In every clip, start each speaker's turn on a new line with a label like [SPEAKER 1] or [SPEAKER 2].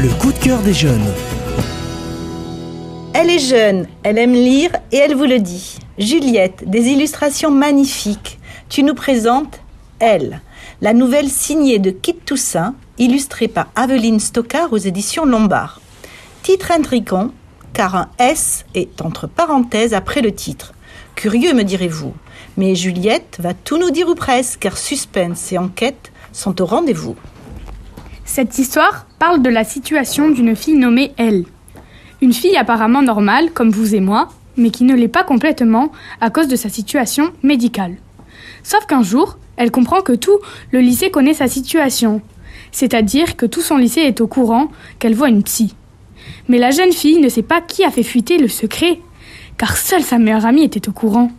[SPEAKER 1] Le coup de cœur des jeunes.
[SPEAKER 2] Elle est jeune, elle aime lire et elle vous le dit. Juliette, des illustrations magnifiques. Tu nous présentes Elle, la nouvelle signée de Kit Toussaint, illustrée par Aveline Stockard aux éditions Lombard. Titre intrigant, car un S est entre parenthèses après le titre. Curieux, me direz-vous. Mais Juliette va tout nous dire ou presque, car suspense et enquête sont au rendez-vous.
[SPEAKER 3] Cette histoire parle de la situation d'une fille nommée Elle. Une fille apparemment normale, comme vous et moi, mais qui ne l'est pas complètement à cause de sa situation médicale. Sauf qu'un jour, elle comprend que tout le lycée connaît sa situation, c'est-à-dire que tout son lycée est au courant qu'elle voit une psy. Mais la jeune fille ne sait pas qui a fait fuiter le secret, car seule sa meilleure amie était au courant.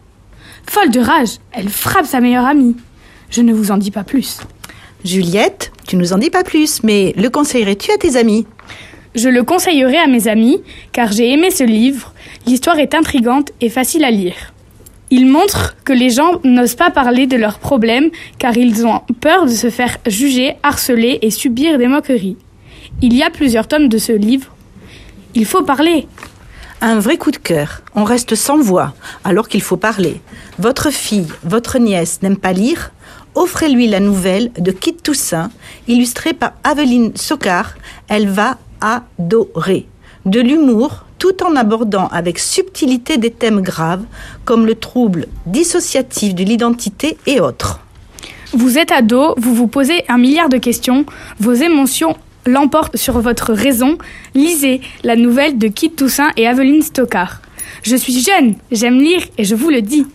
[SPEAKER 3] Folle de rage, elle frappe sa meilleure amie. Je ne vous en dis pas plus.
[SPEAKER 2] Juliette, tu nous en dis pas plus, mais le conseillerais-tu à tes amis?
[SPEAKER 3] Je le conseillerais à mes amis, car j'ai aimé ce livre. L'histoire est intrigante et facile à lire. Il montre que les gens n'osent pas parler de leurs problèmes car ils ont peur de se faire juger, harceler et subir des moqueries. Il y a plusieurs tomes de ce livre. Il faut parler.
[SPEAKER 2] Un vrai coup de cœur. On reste sans voix, alors qu'il faut parler. Votre fille, votre nièce n'aime pas lire? Offrez-lui la nouvelle de Kit Toussaint, illustrée par Aveline Socard. Elle va adorer. De l'humour, tout en abordant avec subtilité des thèmes graves comme le trouble dissociatif de l'identité et autres.
[SPEAKER 3] Vous êtes ado, vous vous posez un milliard de questions, vos émotions l'emportent sur votre raison. Lisez la nouvelle de Kit Toussaint et Aveline Stockard. Je suis jeune, j'aime lire et je vous le dis.